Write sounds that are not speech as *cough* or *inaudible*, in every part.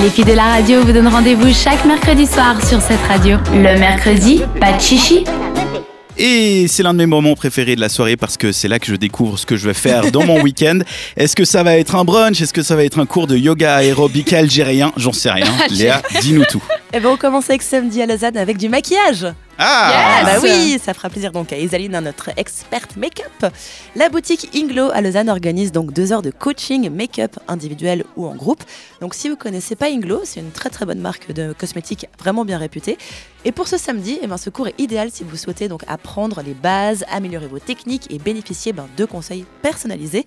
Les filles de la radio vous donnent rendez-vous chaque mercredi soir sur cette radio. Le mercredi, pas de chichi. Et c'est l'un de mes moments préférés de la soirée parce que c'est là que je découvre ce que je vais faire dans mon *laughs* week-end. Est-ce que ça va être un brunch? Est-ce que ça va être un cours de yoga aérobique algérien? J'en sais rien. *laughs* Léa, dis-nous tout. Et ben on commence avec samedi à Lausanne avec du maquillage. Ah Bah oui, ça fera plaisir donc à Isaline, notre experte make-up. La boutique Inglo à Lausanne organise donc deux heures de coaching make-up individuel ou en groupe. Donc si vous connaissez pas Inglo, c'est une très très bonne marque de cosmétiques vraiment bien réputée. Et pour ce samedi, eh ben, ce cours est idéal si vous souhaitez donc apprendre les bases, améliorer vos techniques et bénéficier ben, de conseils personnalisés.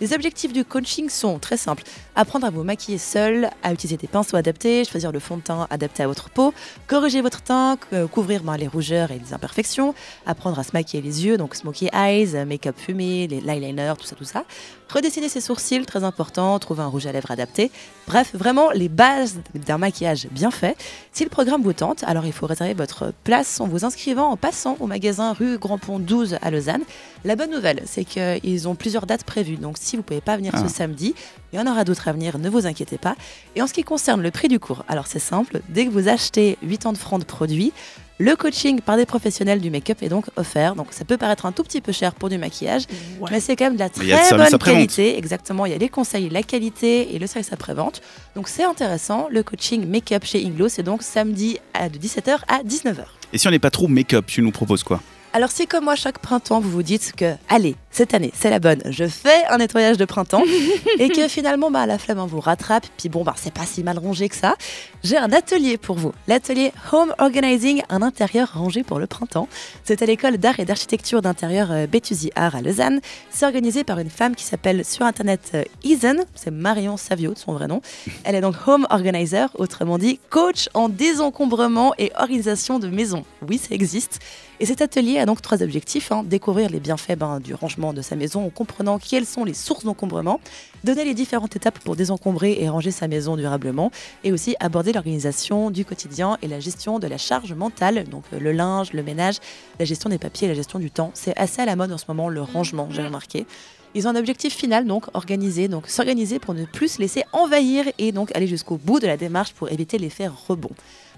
Les objectifs du coaching sont très simples. Apprendre à vous maquiller seul, à utiliser des pinceaux adaptés, choisir le fond de teint adapté à votre peau, corriger votre teint, euh, couvrir ben, les rougeurs et les imperfections, apprendre à se maquiller les yeux, donc smoky eyes, euh, make-up fumé, l'eyeliner, tout ça, tout ça. Redessiner ses sourcils, très important, trouver un rouge à lèvres adapté. Bref, vraiment les bases d'un maquillage bien fait. Si le programme vous tente, alors il faut réserver votre place en vous inscrivant en passant au magasin rue Grand Pont 12 à Lausanne. La bonne nouvelle, c'est qu'ils ont plusieurs dates prévues. Donc si vous ne pouvez pas venir Ah. ce samedi, il y en aura d'autres à venir, ne vous inquiétez pas. Et en ce qui concerne le prix du cours, alors c'est simple, dès que vous achetez 80 francs de produits, le coaching par des professionnels du make-up est donc offert. Donc ça peut paraître un tout petit peu cher pour du maquillage, mais c'est quand même de la très bonne qualité. Exactement, il y a les conseils, la qualité et le service après-vente. Donc c'est intéressant. Le coaching make-up chez Inglo, c'est donc samedi à, de 17h à 19h. Et si on n'est pas trop make-up, tu nous proposes quoi? Alors si comme moi chaque printemps vous vous dites que allez cette année c'est la bonne, je fais un nettoyage de printemps *laughs* et que finalement bah, la flemme hein, vous rattrape puis bon bah c'est pas si mal rangé que ça, j'ai un atelier pour vous, l'atelier Home Organizing, un intérieur rangé pour le printemps. C'est à l'école d'art et d'architecture d'intérieur euh, Béthusy Art à Lausanne. C'est organisé par une femme qui s'appelle sur internet euh, Isen, c'est Marion Savio de son vrai nom. Elle est donc home organizer, autrement dit coach en désencombrement et organisation de maison. Oui, ça existe. Et cet atelier a donc trois objectifs. hein. découvrir les bienfaits ben, du rangement de sa maison en comprenant quelles sont les sources d'encombrement, donner les différentes étapes pour désencombrer et ranger sa maison durablement, et aussi aborder l'organisation du quotidien et la gestion de la charge mentale, donc euh, le linge, le ménage, la gestion des papiers et la gestion du temps. C'est assez à la mode en ce moment, le rangement, j'ai remarqué. Ils ont un objectif final, donc organiser, donc s'organiser pour ne plus se laisser envahir et donc aller jusqu'au bout de la démarche pour éviter l'effet rebond.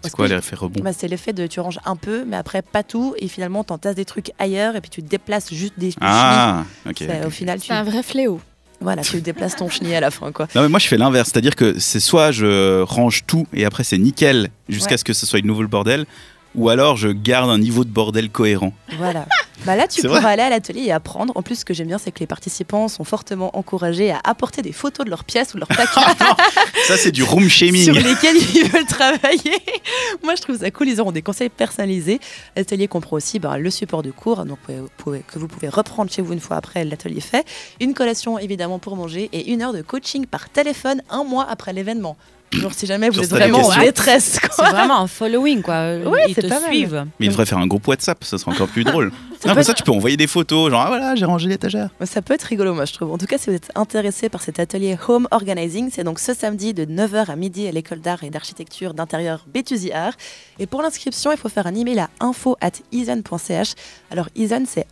C'est quoi l'effet rebond bah, c'est l'effet de tu ranges un peu, mais après pas tout, et finalement t'entasses des trucs ailleurs, et puis tu déplaces juste des, des Ah, ok. chenilles. C'est- Au final, tu, C'est un vrai fléau. voilà, tu déplaces ton chenille à la fin, quoi. Non mais moi je fais l'inverse, c'est-à-dire que c'est soit je range tout et après c'est nickel jusqu'à Ouais. ce que ce soit une nouveau le bordel, ou alors je garde un niveau de bordel cohérent. Voilà. Bah là, tu pourras aller à l'atelier et apprendre. En plus, ce que j'aime bien, c'est que les participants sont fortement encouragés à apporter des photos de leurs pièces ou de leurs paquets Ça c'est du room shaming. sur lesquels ils veulent travailler. Moi, je trouve ça cool. Ils auront des conseils personnalisés. L'atelier comprend aussi bah, le support de cours donc, vous pouvez- que vous pouvez reprendre chez vous une fois après l'atelier fait. Une collation, évidemment, pour manger et une heure de coaching par téléphone un mois après l'événement. Genre, si jamais vous êtes vraiment en détresse, C'est quoi. vraiment un following, quoi. Ouais, Ils c'est te pas mal. suivent. Mais il devrait faire un groupe WhatsApp, ça serait encore plus drôle. Non, comme ça tu peux envoyer des photos, genre ah voilà j'ai rangé l'étagère. Ça peut être rigolo, moi, je trouve. En tout cas, si vous êtes intéressé par cet atelier Home Organizing, c'est donc ce samedi de 9h à midi à l'école d'art et d'architecture d'intérieur Béthusy Art. Et pour l'inscription, il faut faire un email à info at. Alors, isen, c'est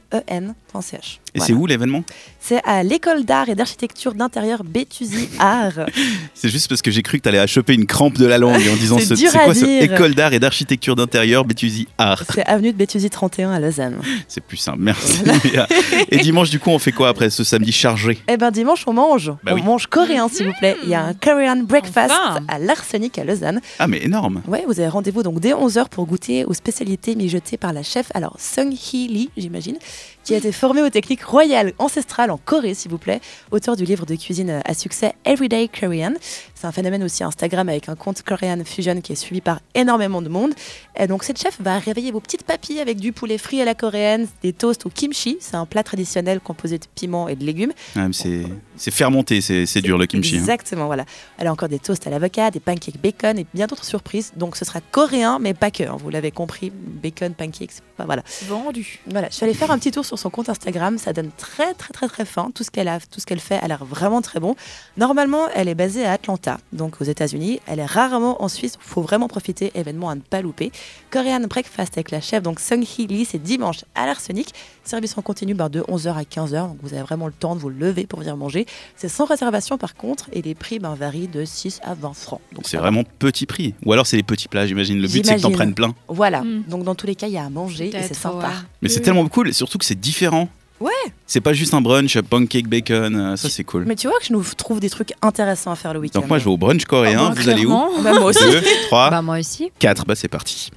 E-A-Z-E-N.ch. Et c'est où l'événement? C'est à l'école d'art et d'architecture d'intérieur Béthusy Art. *laughs* C'est juste parce que j'ai cru que t'allais choper une crampe de la langue en disant C'est ce- quoi ce école d'art et d'architecture d'intérieur Béthusy Art? c'est avenue de Béthusy 31 à Lausanne. C'est plus simple, merci. *laughs* Et dimanche du coup on fait quoi après ce samedi chargé? Eh ben dimanche, on mange. Bah on oui. mange coréen, s'il vous plaît. Il y a un Korean breakfast Enfin. à l'Arsenic à Lausanne. Ah mais énorme. Ouais, vous avez rendez-vous donc dès 11h pour goûter aux spécialités mijotées par la chef, alors Sung Hee Lee, j'imagine, qui a été formée aux techniques royales ancestrales en Corée, s'il vous plaît, auteur du livre de cuisine à succès Everyday Korean. C'est un phénomène aussi Instagram avec un compte Korean Fusion qui est suivi par énormément de monde. Et donc cette chef va réveiller vos petites papilles avec du poulet frit à la coréenne, des toasts au kimchi, c'est un plat traditionnel composé de piments et de légumes. Ah, c'est c'est fermenté, c'est c'est dur le kimchi. hein. Exactement, voilà. Elle a encore des toasts à l'avocat, des pancakes bacon et bien d'autres surprises. Donc ce sera coréen, mais pas que. hein, vous l'avez compris, bacon, pancakes, voilà. Vendu. Voilà, je suis allée faire un petit tour sur son compte Instagram. Ça donne très très très très fin. Tout ce qu'elle a, tout ce qu'elle fait a l'air vraiment très bon. Normalement, elle est basée à Atlanta, donc aux États-Unis. Elle est rarement en Suisse. Il faut vraiment profiter. Événement à ne pas louper. Korean Breakfast avec la chef, donc Sung Hee Lee, c'est dimanche à l'Arsenic. Service en continu ben, de 11h à 15h. Donc vous avez vraiment le temps de vous lever pour venir manger. C'est sans réservation par contre. Et les prix ben, varient de 6 à 20 francs. Donc C'est vraiment petit prix. Ou alors c'est les petits plats, j'imagine. Le but c'est que t'en prennes plein. Voilà. Mm. Donc dans tous les cas, il y a à manger et c'est sympa. ouais. Mais c'est tellement cool, et surtout que c'est différent. Ouais. C'est pas juste un brunch, pancake bacon, euh, ça c'est cool. Mais tu vois que je nous trouve des trucs intéressants à faire le week-end. Donc moi je vais au brunch coréen, Ah, vous allez où. *laughs* Bah, moi aussi. 2, 3, Bah moi aussi. 4, bah c'est parti.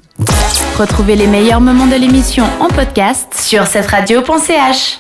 Retrouvez les meilleurs moments de l'émission en podcast sur cette radio.ch.